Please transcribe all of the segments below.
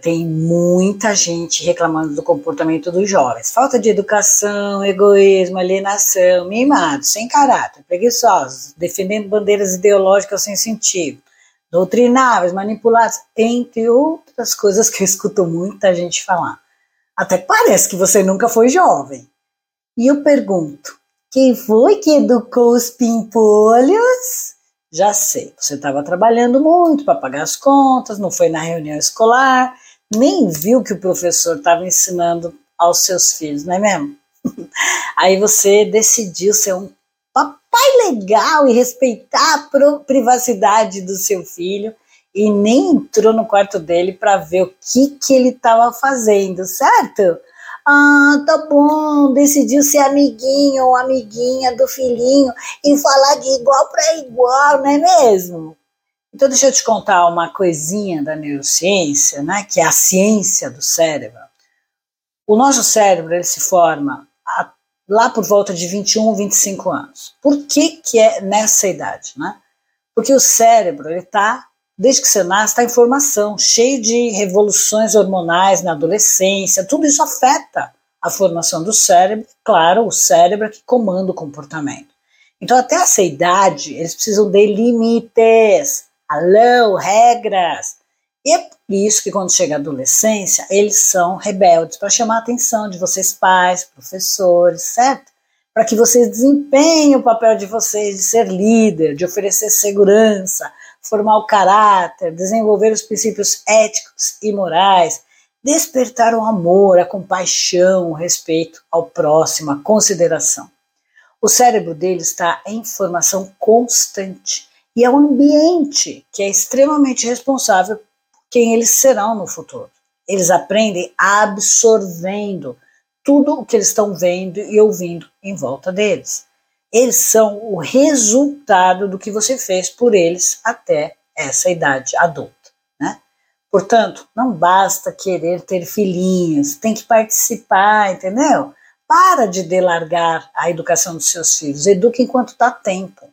Tem muita gente reclamando do comportamento dos jovens. Falta de educação, egoísmo, alienação, mimados, sem caráter, preguiçosos, defendendo bandeiras ideológicas sem sentido, doutrináveis, manipulados, entre outras coisas que eu escuto muita gente falar. Até parece que você nunca foi jovem. E eu pergunto: quem foi que educou os pimpolhos? Já sei, você estava trabalhando muito para pagar as contas, não foi na reunião escolar, nem viu que o professor estava ensinando aos seus filhos, não é mesmo? Aí você decidiu ser um papai legal e respeitar a privacidade do seu filho e nem entrou no quarto dele para ver o que, que ele estava fazendo, certo? Ah, tá bom, decidiu ser amiguinho ou amiguinha do filhinho e falar de igual para igual, não é mesmo? Então deixa eu te contar uma coisinha da neurociência, né, que é a ciência do cérebro. O nosso cérebro ele se forma a, lá por volta de 21, 25 anos. Por que que é nessa idade, né? Porque o cérebro está desde que você nasce, está em formação, cheio de revoluções hormonais na adolescência, tudo isso afeta a formação do cérebro, claro, o cérebro é que comanda o comportamento. Então, até essa idade, eles precisam de limites, alô, regras. E é por isso que quando chega a adolescência, eles são rebeldes, para chamar a atenção de vocês pais, professores, certo? Para que vocês desempenhem o papel de vocês de ser líder, de oferecer segurança, formar o caráter, desenvolver os princípios éticos e morais, despertar o amor, a compaixão, o respeito ao próximo, a consideração. O cérebro dele está em formação constante e é o ambiente que é extremamente responsável por quem eles serão no futuro. Eles aprendem absorvendo tudo o que eles estão vendo e ouvindo em volta deles eles são o resultado do que você fez por eles até essa idade adulta, né? Portanto, não basta querer ter filhinhos, tem que participar, entendeu? Para de delargar a educação dos seus filhos, eduque enquanto dá tempo.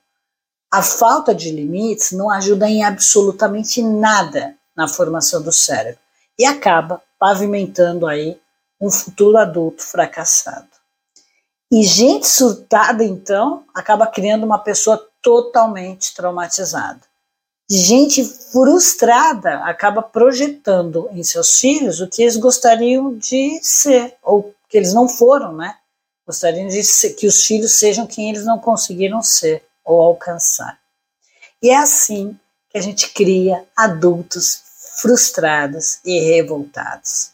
A falta de limites não ajuda em absolutamente nada na formação do cérebro e acaba pavimentando aí um futuro adulto fracassado. E gente surtada, então, acaba criando uma pessoa totalmente traumatizada. Gente frustrada acaba projetando em seus filhos o que eles gostariam de ser, ou que eles não foram, né? Gostariam de ser, que os filhos sejam quem eles não conseguiram ser ou alcançar. E é assim que a gente cria adultos frustrados e revoltados.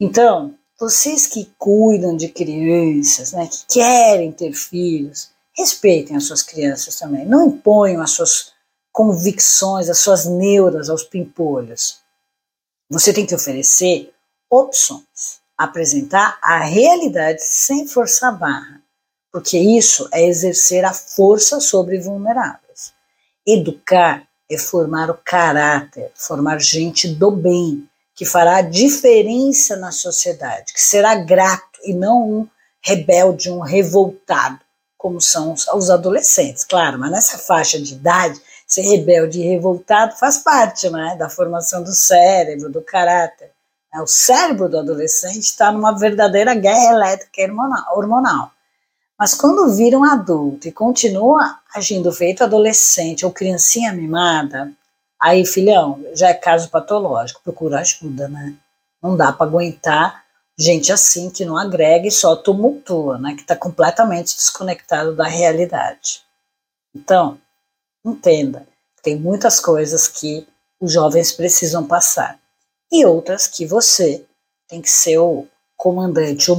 Então, vocês que cuidam de crianças, né, que querem ter filhos, respeitem as suas crianças também. Não imponham as suas convicções, as suas neuras aos pimpolhos. Você tem que oferecer opções, apresentar a realidade sem forçar a barra, porque isso é exercer a força sobre vulneráveis. Educar é formar o caráter, formar gente do bem, que fará diferença na sociedade, que será grato e não um rebelde, um revoltado, como são os adolescentes, claro, mas nessa faixa de idade, ser rebelde e revoltado faz parte né, da formação do cérebro, do caráter. É, o cérebro do adolescente está numa verdadeira guerra elétrica hormonal. Mas quando vira um adulto e continua agindo feito adolescente ou criancinha mimada, Aí, filhão, já é caso patológico, procura ajuda, né? Não dá para aguentar gente assim que não agrega e só tumultua, né? Que está completamente desconectado da realidade. Então, entenda, tem muitas coisas que os jovens precisam passar e outras que você tem que ser o comandante, o